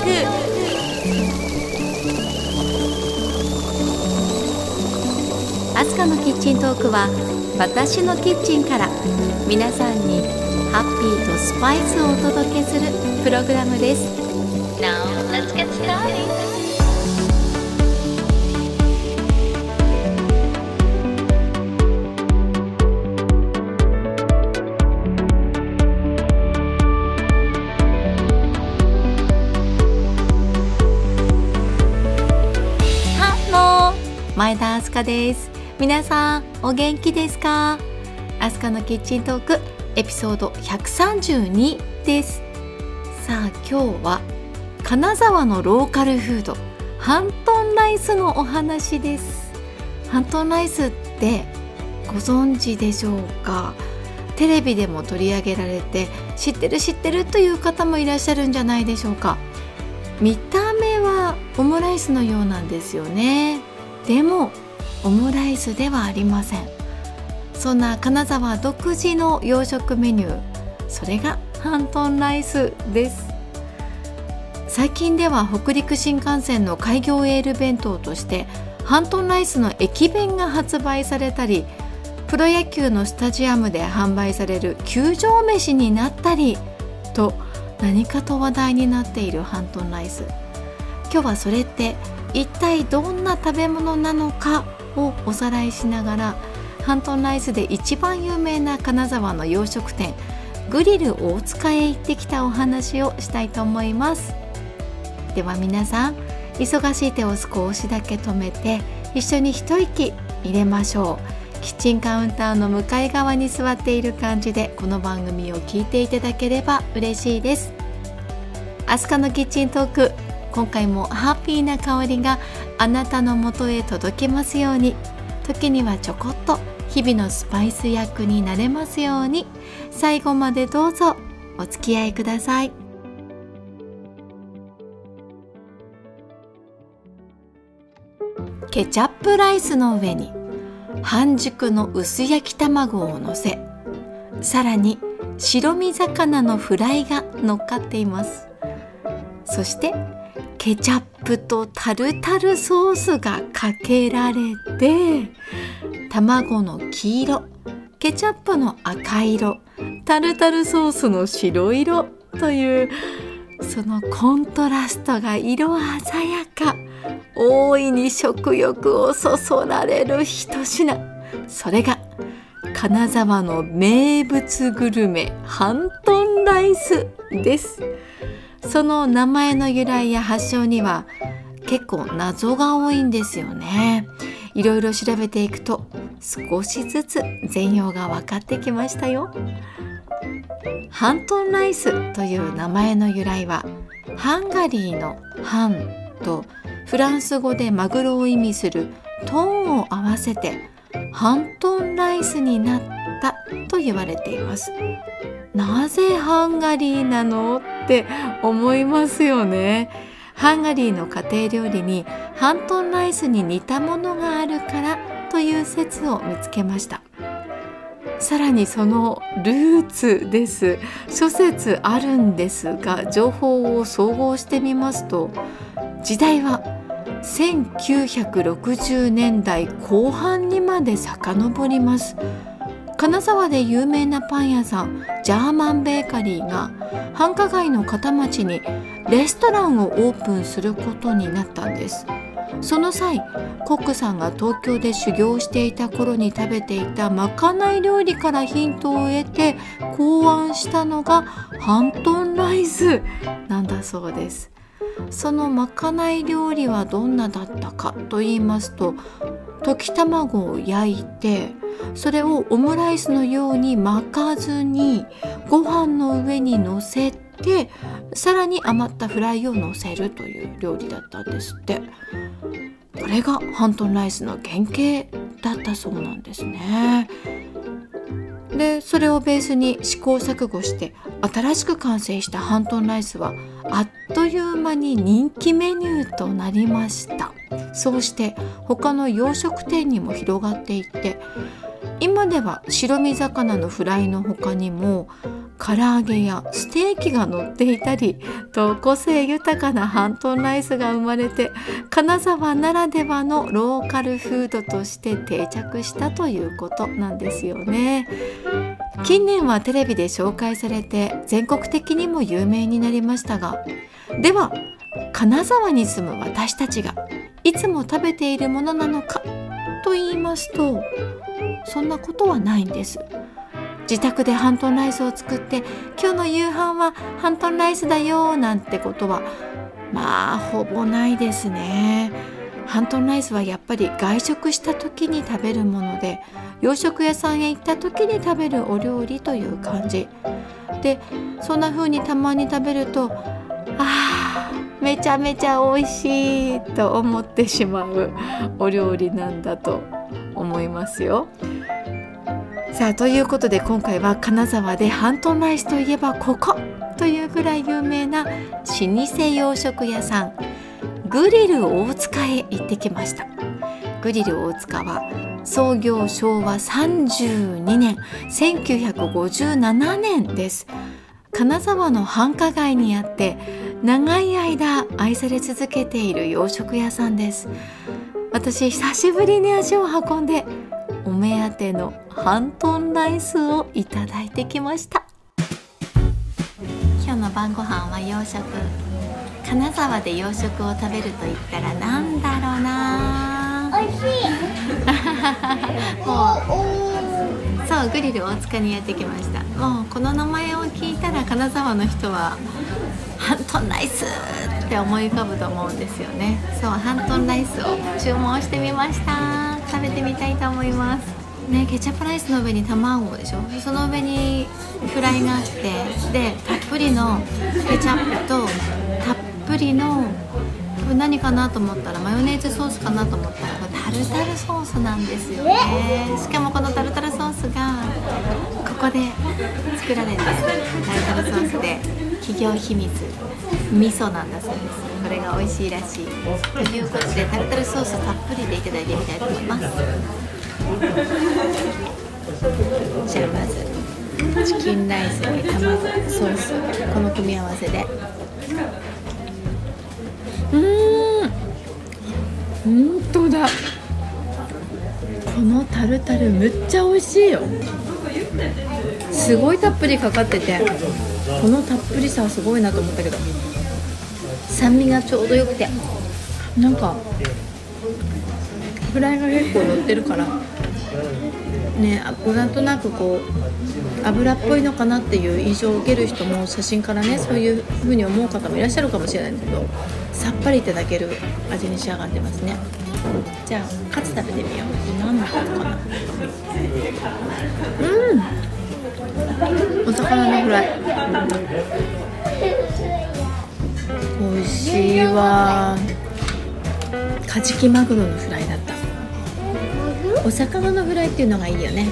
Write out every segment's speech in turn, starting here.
アスカのキッチントークは私のキッチンから皆さんにハッピーとスパイスをお届けするプログラムです。Now 前田明日香です。皆さんお元気ですか？明日香のキッチントークエピソード132です。さあ今日は金沢のローカルフードハントンライスのお話です。ハントンライスってご存知でしょうか？テレビでも取り上げられて知ってる知ってるという方もいらっしゃるんじゃないでしょうか。見た目はオムライスのようなんですよね。でもオムライスではありません。そんな金沢独自の洋食メニュー。それがハトンライスです。最近では北陸新幹線の開業エール弁当としてハントンライスの駅弁が発売されたりプロ野球のスタジアムで販売される球場飯になったりと何かと話題になっているハントンライス。今日はそれって一体どんな食べ物なのかをおさらいしながらハントンライスで一番有名な金沢の洋食店グリル大塚へ行ってきたお話をしたいと思います。では皆さん忙しい手を少しだけ止めて一緒に一息入れましょう。キッチンカウンターの向かい側に座っている感じでこの番組を聞いていただければ嬉しいです。アスカのキッチントーク今回もハッピーな香りがあなたのもとへ届けますように。時にはちょこっと日々のスパイス役になれますように。最後までどうぞお付き合いください。ケチャップライスの上に半熟の薄焼き卵をのせさらに白身魚のフライが乗っかっています。そしてケチャップとタルタルソースがかけられて卵の黄色ケチャップの赤色タルタルソースの白色というそのコントラストが色鮮やか大いに食欲をそそられる一品。それが金沢の名物グルメハントンライスです。その名前の由来や発祥には結構謎が多いんですよね。いろいろ調べていくと少しずつ全容が分かってきましたよ。ハントンライスという名前の由来はハンガリーのハンとフランス語でマグロを意味するトーンを合わせてハントンライスになったと言われています。なぜハンガリーなのって思いますよね。ハンガリーの家庭料理にハントンライスに似たものがあるからという説を見つけました。さらにそのルーツです。諸説あるんですが情報を総合してみますと時代は1960年代後半にまで遡ります。金沢で有名なパン屋さんジャーマンベーカリーが繁華街の片町にレストランをオープンすることになったんです。その際コックさんが東京で修行していた頃に食べていたまかない料理からヒントを得て考案したのがハントンライスなんだそうです。そのまかない料理はどんなだったかと言いますと溶き卵を焼いてそれをオムライスのように巻かずにご飯の上にのせてさらに余ったフライをのせるという料理だったんですって。これがハントンライスの原型だったそうなんですね。でそれをベースに試行錯誤して新しく完成したハントンライスはあっという間に人気メニューとなりました。そうして他の洋食店にも広がっていって今では白身魚のフライの他にも唐揚げやステーキが乗っていたりと個性豊かなハントンライスが生まれて金沢ならではのローカルフードとして定着したということなんですよね。近年はテレビで紹介されて全国的にも有名になりましたがでは金沢に住む私たちがいつも食べているものなのかと言いますとそんなことはないんです。自宅でハントンライスを作って今日の夕飯はハントンライスだよなんてことはまあほぼないですね。ハントンライスはやっぱり外食した時に食べるもので洋食屋さんへ行った時に食べるお料理という感じ。でそんな風にたまに食べるとあーめちゃめちゃ美味しいと思ってしまうお料理なんだと思いますよ。さあということで今回は金沢でハントンライスといえばここ。というぐらい有名な老舗洋食屋さん。グリル大塚へ行ってきました。グリル大塚は創業昭和32年1957年です。金沢の繁華街にあって長い間愛され続けている洋食屋さんです。私久しぶりに足を運んでお目当てのハントンライスをいただいてきました。今日の晩ご飯は洋食。金沢で洋食を食べると言ったらなんだろうな。美味しい。もう。そうグリル大塚にやってきました。もうこの名前を聞いたら金沢の人はハントンライスって思い浮かぶと思うんですよね。そうハントンライスを注文してみました。食べてみたいと思いますねケチャップライスの上に卵でしょ？その上にフライがあってでたっぷりのケチャップとたっぷりの何かなと思ったらマヨネーズソースかなと思ったらこれタルタルソースなんですよね。しかもこのタルタルソースがここで作られるタルタルソースで企業秘密味噌なんだそうです。これが美味しいらしい。ということでタルタルソースたっぷりでいただいてみたいと思います。じゃあまずチキンライスに卵ソースこの組み合わせで。うーん。本当だ。このタルタルむっちゃ美味しいよ。すごいたっぷりかかってて。このたっぷりさはすごいなと思ったけど。酸味がちょうどよくて。なんかフライが結構乗ってるから。ねなんとなくこう油っぽいのかなっていう印象を受ける人も写真からねそういう風に思う方もいらっしゃるかもしれないんだけどさっぱりいただける味に仕上がってますね。じゃあカツ食べてみよう。何のカツかな。うん。お魚のフライ。美味しいわ。カジキマグロのフライだお魚のフライっていうのがいいよね。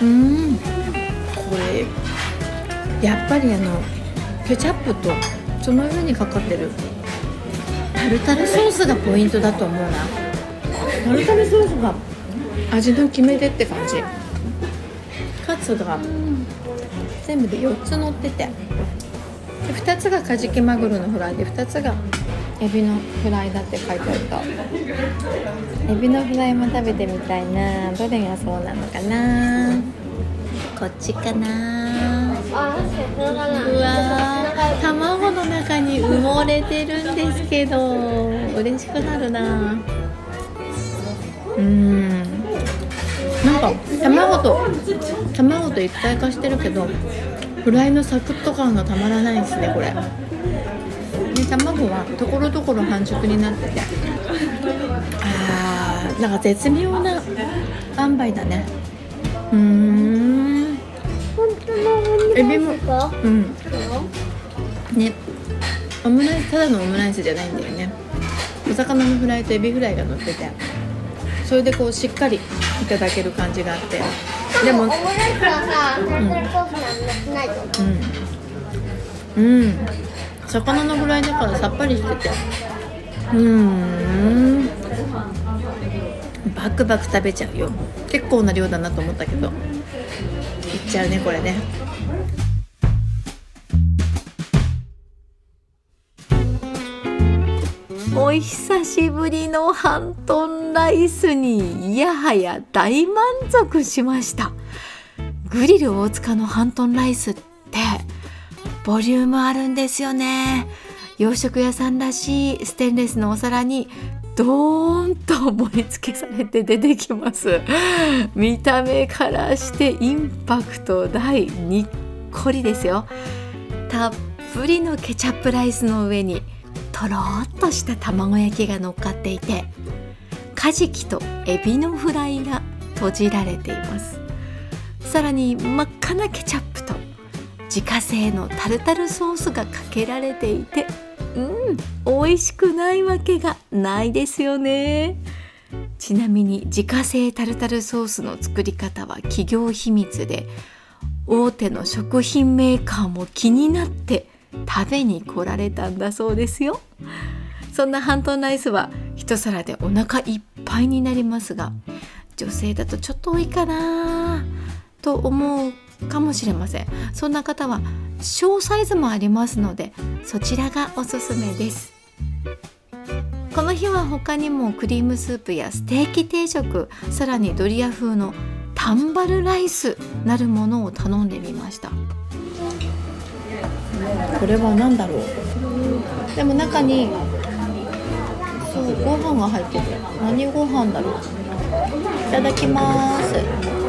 うん。うん。これやっぱりあのケチャップとその上にかかってる。タルタルソースがポイントだと思うな。タルタルソースが味の決め手って感じ。カツが全部で4つ乗ってて。2つがカジキマグロのフライで2つがエビのフライだって書いてあった。エビのフライも食べてみたいな。どれがそうなのかな。こっちかな。うわー。卵の中に埋もれてるんですけど。嬉しくなるな。うーん。なんか卵と卵と一体化してるけどフライのサクッと感がたまらないですねこれで卵はところどころ半熟になってて。あーなんか絶妙な塩梅だね。うーん。本当のオムライスか？うん。ね。オムライスただのオムライスじゃないんだよね。お魚のフライとエビフライが乗ってて。それでこうしっかりいただける感じがあって。でもオムライスはさ、タルタルソースなん。うん。うん魚のフライだからさっぱりしてて。うーん。バクバク食べちゃうよ。結構な量だなと思ったけど。いっちゃうねこれね。お久しぶりのハントンライスにいやはや大満足しました。グリル大塚のハントンライスってボリュームあるんですよね。洋食屋さんらしいステンレスのお皿にドーンと盛り付けされて出てきます。見た目からしてインパクト大にっこりですよ。たっぷりのケチャップライスの上にとろっとした卵焼きが乗っかっていてカジキとエビのフライが閉じられています。さらに真っ赤なケチャップと自家製のタルタルソースがかけられていてうん美味しくないわけがないですよね。ちなみに自家製タルタルソースの作り方は企業秘密で大手の食品メーカーも気になって食べに来られたんだそうですよ。そんなハントンライスは一皿でお腹いっぱいになりますが女性だとちょっと多いかなと思うかもしれません。そんな方は小サイズもありますのでそちらがおすすめです。この日は他にもクリームスープやステーキ定食さらにドリア風のタンバルライスなるものを頼んでみました。これは何だろう？でも中にそうご飯が入ってる何ご飯だろう？ただきます。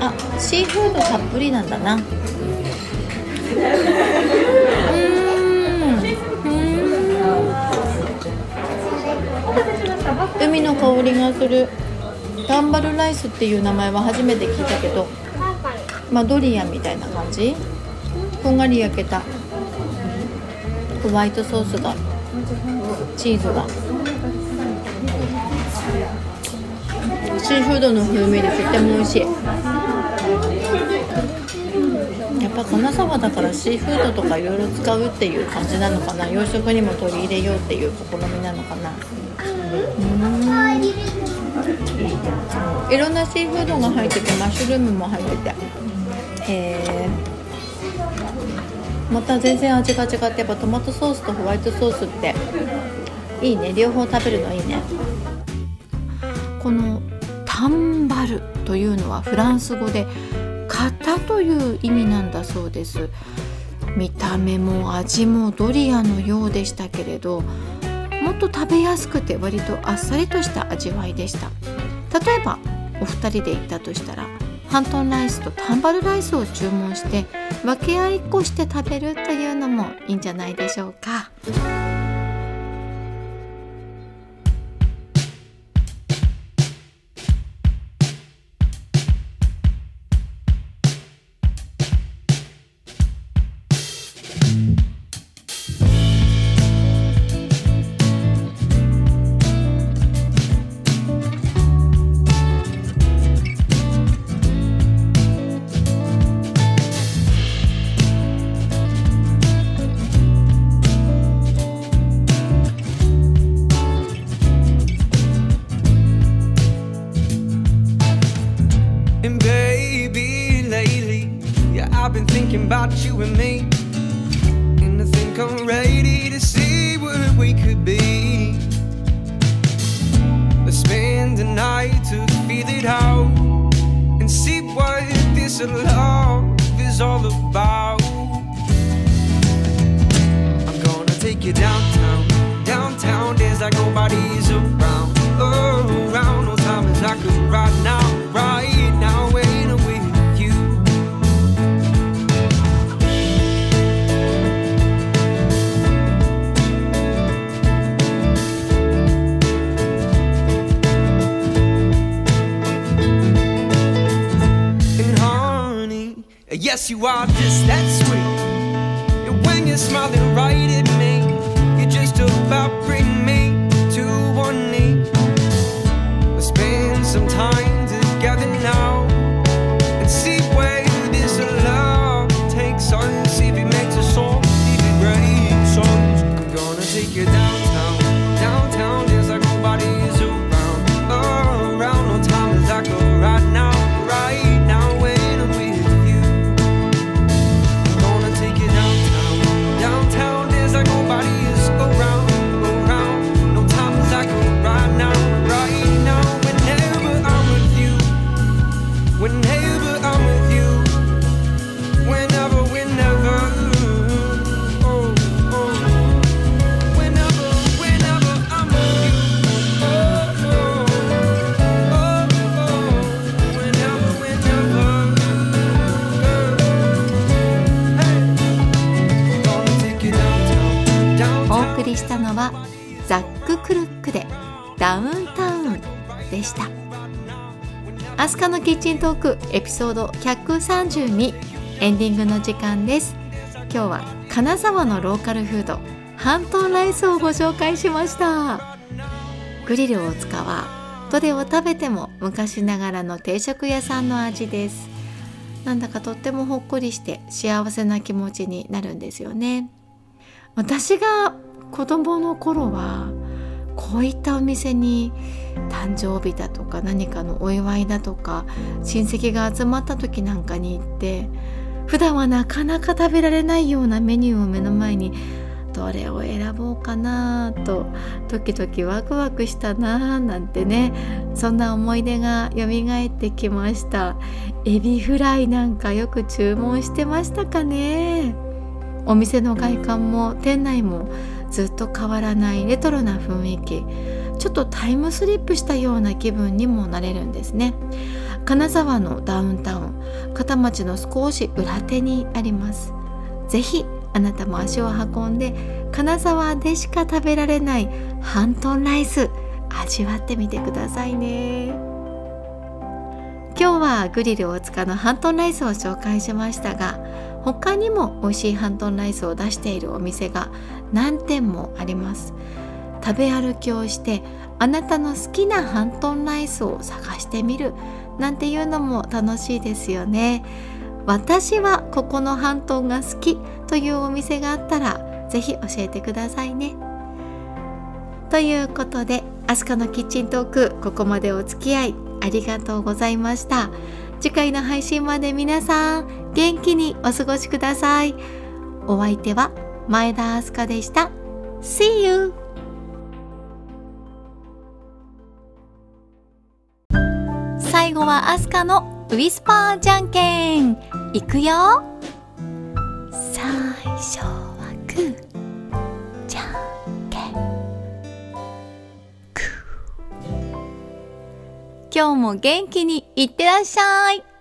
あシーフードたっぷりなんだな。海の香りがする。タンバルライスっていう名前は初めて聞いたけどまあドリアみたいな感じ？こんがり焼けた。ホワイトソースがチーズが。シーフードの風味でとっても美味しい。やっぱ金沢だからシーフードとかいろいろ使うっていう感じなのかな。洋食にも取り入れようっていう試みなのかな。うん。いろんなシーフードが入っててマッシュルームも入ってて。へえまた全然味が違ってやっぱトマトソースとホワイトソースっていいね。両方食べるのいいね。このタンバルというのはフランス語で型という意味なんだそうです見た目も味もドリアのようでしたけれどもっと食べやすくて割とあっさりとした味わいでした例えばお二人で行ったとしたらハントンライスとタンバルライスを注文して分け合いっこして食べるというのもいいんじゃないでしょうか。Take you downtown, downtown. There's like nobody's around, oh, around. No time is I could right now, right now, when with you. And honey, yes, you are just that sweet. And when you're smiling right キッチントークエピソード132エンディングの時間です。今日は金沢のローカルフード半島ライスをご紹介しました。グリル大塚はどれを食べても昔ながらの定食屋さんの味です。なんだかとってもほっこりして幸せな気持ちになるんですよね。私が子供の頃はこういったお店に誕生日だとか何かのお祝いだとか親戚が集まった時なんかに行って普段はなかなか食べられないようなメニューを目の前にどれを選ぼうかなと時々ワクワクしたななんてねそんな思い出が蘇ってきました。エビフライなんかよく注文してましたかね。お店の外観も店内もずっと変わらないレトロな雰囲気。ちょっとタイムスリップしたような気分にもなれるんですね。金沢のダウンタウン片町の少し裏手にあります。ぜひあなたも足を運んで金沢でしか食べられないハントンライス味わってみてくださいね。今日はグリル大塚のハントンライスを紹介しましたが他にも美味しいハントンライスを出しているお店が何店もあります。食べ歩きをしてあなたの好きなハントンライスを探してみるなんていうのも楽しいですよね。私はここのハントンが好きというお店があったらぜひ教えてくださいね。ということでアスカのキッチントークここまでお付き合いありがとうございました。次回の配信まで皆さん元気にお過ごしください。お相手は前田明日香でした。See you! 後はアスカのウィスパーじゃんけん。いくよ。最初はグー。じゃんけん。グー。今日も元気にいってらっしゃい。